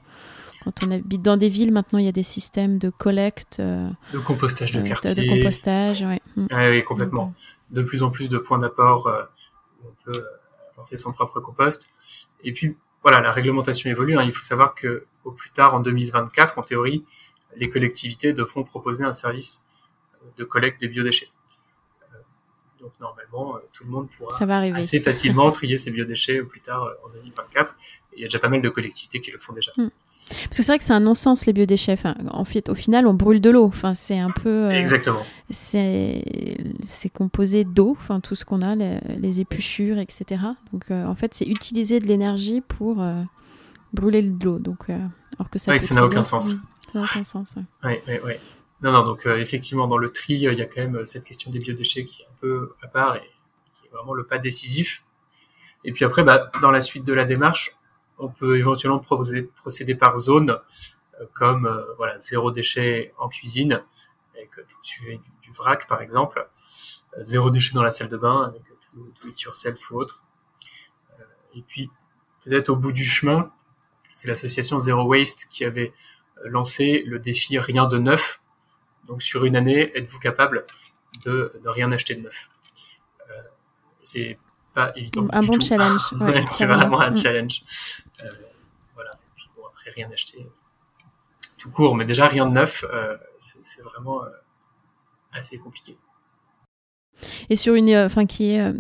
quand on habite dans des villes, maintenant il y a des systèmes de collecte, de compostage de quartier, de, de, compostage, ouais. Ah oui, complètement. De plus en plus de points d'apport où on peut apporter son propre compost. Et puis voilà, la réglementation évolue. Hein. Il faut savoir que au plus tard, en 2024, en théorie, les collectivités devront proposer un service de collecte des biodéchets. Euh, donc normalement, euh, tout le monde pourra Ça va arriver. assez facilement trier ses biodéchets au plus tard euh, en 2024. Et il y a déjà pas mal de collectivités qui le font déjà. Hmm. Parce que c'est vrai que c'est un non-sens les biodéchets. Enfin, en fait, au final, on brûle de l'eau. Enfin, c'est un peu. Euh, Exactement. C'est composé d'eau. Enfin, tout ce qu'on a, les, les, épluchures, etc. Donc, euh, en fait, c'est utiliser de l'énergie pour euh, brûler de l'eau. Donc, alors que ça. Oui, ça n'a aucun sens. Ça n'a aucun sens. Oui, oui, oui. Non, non. Donc, effectivement, dans le tri, il y a quand même cette question des biodéchets qui est un peu à part et qui est vraiment le pas décisif. Et puis après, bah, dans la suite de la démarche, on peut éventuellement proposer, procéder par zone, euh, comme euh, voilà zéro déchet en cuisine, avec tout le sujet du, du, vrac par exemple, euh, zéro déchet dans la salle de bain, avec tout, tout it yourself ou autre. Euh, et puis peut-être au bout du chemin, c'est l'association Zero Waste qui avait euh, lancé le défi rien de neuf. Donc sur une année, êtes-vous capable de ne rien acheter de neuf? Euh, C'est pas évident. Un bon tout. challenge. Ouais, c'est vraiment un challenge. Euh, voilà. Et puis bon, après, rien acheter tout court, mais déjà rien de neuf, euh, c'est vraiment euh, assez compliqué. Et sur une, enfin qui est, euh,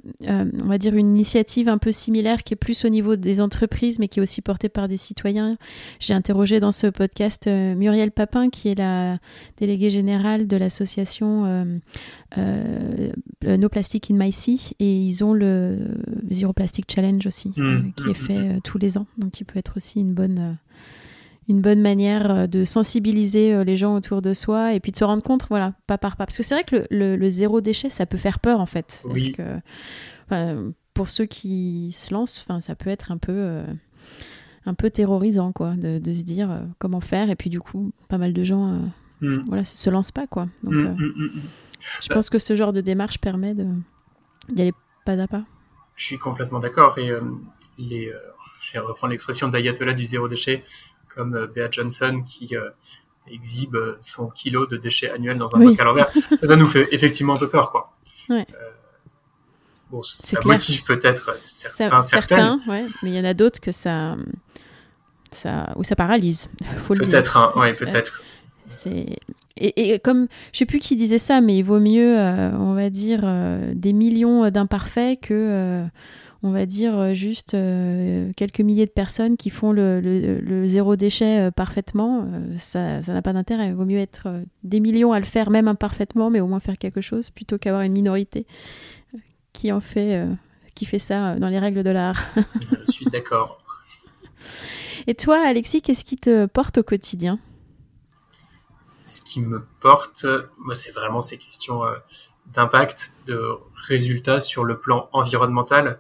on va dire une initiative un peu similaire, qui est plus au niveau des entreprises, mais qui est aussi portée par des citoyens. J'ai interrogé dans ce podcast euh, Muriel Papin, qui est la déléguée générale de l'association euh, No Plastic in My Sea, et ils ont le Zero Plastic Challenge aussi, mmh, qui est fait mmh. tous les ans, donc qui peut être aussi une bonne une bonne manière de sensibiliser les gens autour de soi et puis de se rendre compte, voilà, pas par pas. Parce que c'est vrai que le, le, le, zéro déchet, ça peut faire peur en fait. Oui. Que, enfin, pour ceux qui se lancent, enfin, ça peut être un peu, euh, un peu terrorisant, quoi, de, de, se dire euh, comment faire. Et puis du coup, pas mal de gens, euh, mm. voilà, se lancent pas, quoi. Donc, mm, je bah, pense que ce genre de démarche permet d'y aller pas à pas. Je suis complètement d'accord. Et les, je vais reprendre l'expression d'Ayatollah du zéro déchet comme euh, Bea Johnson qui euh, exhibe son kilo de déchets annuels dans un oui. bocal en verre. ça, nous fait effectivement un peu peur, quoi. Ouais. Euh, bon, ça clair. motive peut-être certains, certains, ouais, mais il y en a d'autres que ça, ça, ou ça paralyse. Faut le dire. Peut-être, hein, ouais, peut-être. C'est et, et, comme je sais plus qui disait ça, mais il vaut mieux, euh, on va dire, euh, des millions d'imparfaits que on va dire juste quelques milliers de personnes qui font le, zéro déchet parfaitement, ça n'a pas d'intérêt. Il vaut mieux être des millions à le faire, même imparfaitement, mais au moins faire quelque chose, plutôt qu'avoir une minorité qui en fait, qui fait ça dans les règles de l'art. Je suis d'accord. Et toi, Alexis, qu'est-ce qui te porte au quotidien? Ce qui me porte, moi, c'est vraiment ces questions euh, d'impact, de résultats sur le plan environnemental.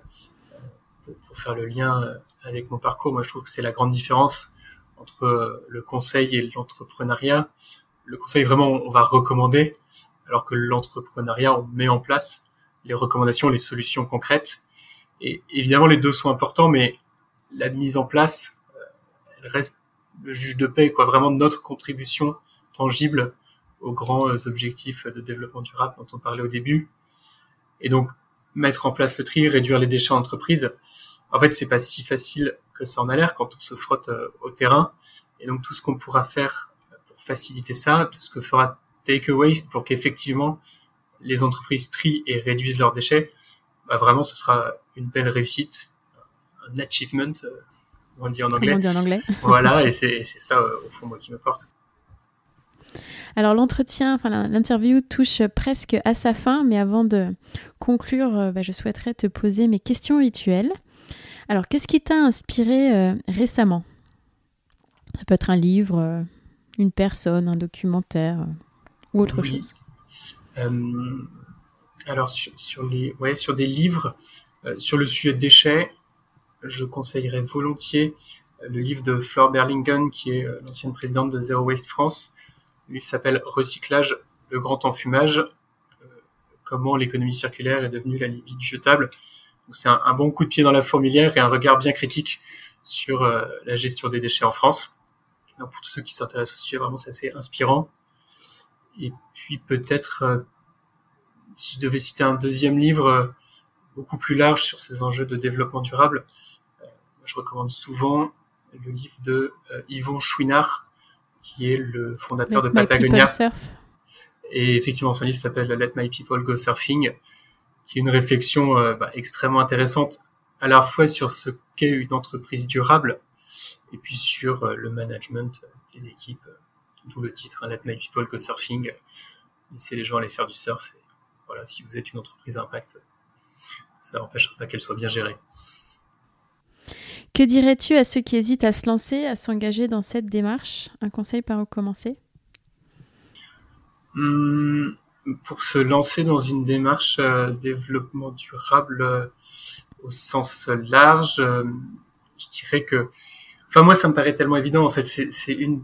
Euh, pour, faire le lien euh, avec mon parcours, moi, je trouve que c'est la grande différence entre le conseil et l'entrepreneuriat. Le conseil, vraiment, on va recommander, alors que l'entrepreneuriat, on met en place les recommandations, les solutions concrètes. Et évidemment, les deux sont importants, mais la mise en place, euh, elle reste le juge de paix, quoi, vraiment notre contribution tangible aux grands euh, objectifs de développement durable dont on parlait au début. Et donc, mettre en place le tri, réduire les déchets en entreprise, en fait, c'est pas si facile que ça en a l'air quand on se frotte euh, au terrain. Et donc, tout ce qu'on pourra faire pour faciliter ça, tout ce que fera Take a Waste pour qu'effectivement les entreprises trient et réduisent leurs déchets, bah vraiment, ce sera une belle réussite un achievement, euh, on dit en anglais. On dit en anglais. voilà, et c'est ça, euh, au fond, moi, qui me porte. Alors l'entretien, enfin l'interview touche presque à sa fin, mais avant de conclure, euh, bah, je souhaiterais te poser mes questions rituelles. Alors qu'est-ce qui t'a inspiré récemment? Ça peut être un livre, une personne, un documentaire ou autre chose. alors sur, les, ouais, sur des livres, sur le sujet déchets, je conseillerais volontiers euh, le livre de Flore Berlingen, qui est euh, l'ancienne présidente de Zero Waste France. Lui s'appelle Recyclage, le grand enfumage, euh, comment l'économie circulaire est devenue la Libye du jetable. C'est un, bon coup de pied dans la fourmilière et un regard bien critique sur la gestion des déchets en France. Donc pour tous ceux qui s'intéressent au sujet, vraiment c'est assez inspirant. Et puis peut-être, si je devais citer un deuxième livre beaucoup plus large sur ces enjeux de développement durable, je recommande souvent le livre de euh, Yvon Chouinard, qui est le fondateur de Patagonia. Et effectivement, son livre s'appelle Let My People Go Surfing, qui est une réflexion euh, bah, extrêmement intéressante à la fois sur ce qu'est une entreprise durable et puis sur euh, le management des équipes, d'où le titre hein, Let My People Go Surfing. Laissez les gens aller faire du surf. voilà, si vous êtes une entreprise à impact, ça n'empêchera pas qu'elle soit bien gérée. Que dirais-tu à ceux qui hésitent à se lancer, à s'engager dans cette démarche? Un conseil par où commencer? Hmm, Pour se lancer dans une démarche euh, développement durable euh, au sens large, euh, je dirais que, enfin moi ça me paraît tellement évident en fait, c'est une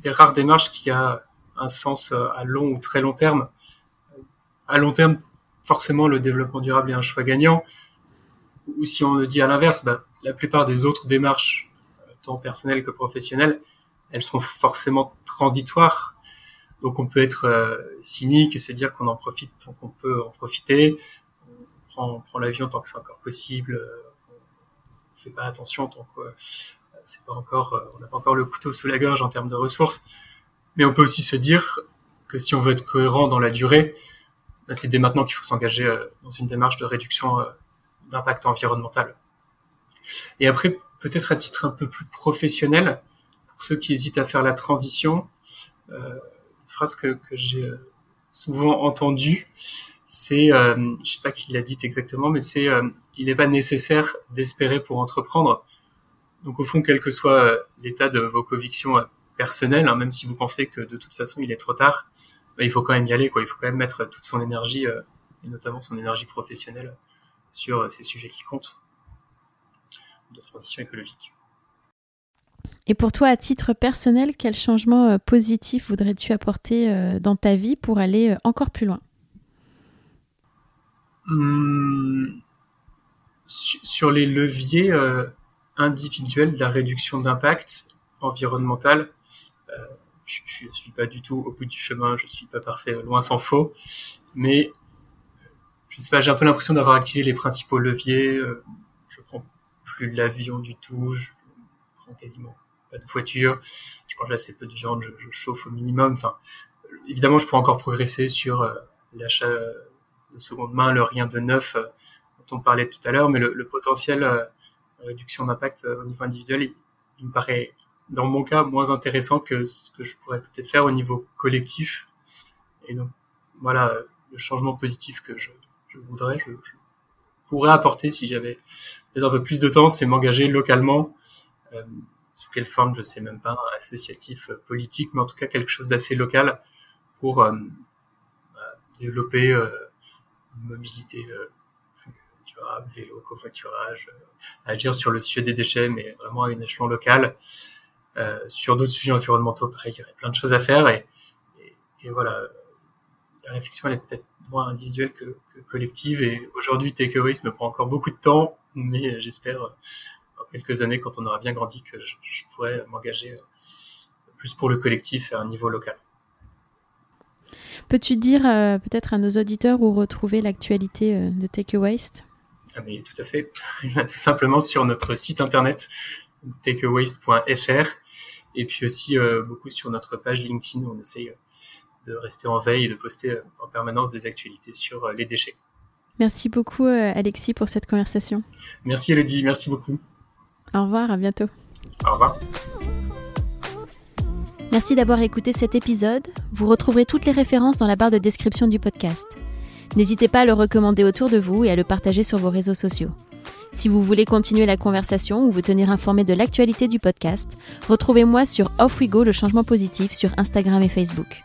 des rares démarches qui a un sens à long ou très long terme. À long terme, forcément le développement durable est un choix gagnant. Ou si on le dit à l'inverse, bah, la plupart des autres démarches, euh, tant personnelles que professionnelles, elles seront forcément transitoires. Donc on peut être euh, cynique et se dire qu'on en profite tant qu'on peut en profiter. On prend, l'avion tant que c'est encore possible. Euh, on fait pas attention tant que c'est pas encore, on n'a pas encore le couteau sous la gorge en termes de ressources. Mais on peut aussi se dire que si on veut être cohérent dans la durée, bah, c'est dès maintenant qu'il faut s'engager dans une démarche de réduction d'impact environnemental. Et après, peut-être à titre un peu plus professionnel, pour ceux qui hésitent à faire la transition, euh, une phrase que, que j'ai euh, souvent entendue, c'est, euh, je sais pas qui l'a dit exactement, mais c'est, euh, il n'est pas nécessaire d'espérer pour entreprendre. Donc au fond, quel que soit euh, l'état de vos convictions personnelles, hein, même si vous pensez que de toute façon il est trop tard, bah, il faut quand même y aller, quoi. Il faut quand même mettre toute son énergie, et notamment son énergie professionnelle, sur ces sujets qui comptent de transition écologique. Et pour toi, à titre personnel, quel changement euh, positif voudrais-tu apporter euh, dans ta vie pour aller euh, encore plus loin? Hum, Sur les leviers individuels de la réduction d'impact environnemental, je ne suis pas du tout au bout du chemin, je ne suis pas parfait, loin s'en faut, mais je sais pas, j'ai un peu l'impression d'avoir activé les principaux leviers. Plus l'avion du tout, je prends quasiment pas de voiture, je mange assez peu de viande, je, chauffe au minimum. Enfin, évidemment, je peux encore progresser sur euh, l'achat de seconde main, le rien de neuf. dont on parlait tout à l'heure, mais le, potentiel de réduction d'impact au niveau individuel, il, me paraît, dans mon cas, moins intéressant que ce que je pourrais peut-être faire au niveau collectif. Et donc, voilà, le changement positif que je, voudrais, pourrais apporter si j'avais peut-être un peu plus de temps, c'est m'engager localement. Euh, sous quelle forme, je sais même pas, associatif, euh, politique, mais en tout cas quelque chose d'assez local pour euh, développer une mobilité durable, vélo, covoiturage, agir sur le sujet des déchets, mais vraiment à une échelon local. sur d'autres sujets environnementaux, pareil, il y aurait plein de choses à faire et voilà la réflexion elle est peut-être moins individuelle que, collective. Et aujourd'hui, Takeaway me prend encore beaucoup de temps, mais j'espère euh, dans quelques années, quand on aura bien grandi, que je, pourrai m'engager euh, plus pour le collectif à un niveau local. Peux-tu dire euh, peut-être à nos auditeurs où retrouver l'actualité de Take ah mais tout à fait. tout simplement sur notre site internet takeawaste.fr et puis aussi beaucoup sur notre page LinkedIn. On essaye de rester en veille et de poster euh, en permanence des actualités sur euh, les déchets. Merci beaucoup euh, Alexis pour cette conversation. Merci Elodie, merci beaucoup. Au revoir, à bientôt. Au revoir. Merci d'avoir écouté cet épisode. Vous retrouverez toutes les références dans la barre de description du podcast. N'hésitez pas à le recommander autour de vous et à le partager sur vos réseaux sociaux. Si vous voulez continuer la conversation ou vous tenir informé de l'actualité du podcast, retrouvez-moi sur Off We Go le changement positif sur Instagram et Facebook.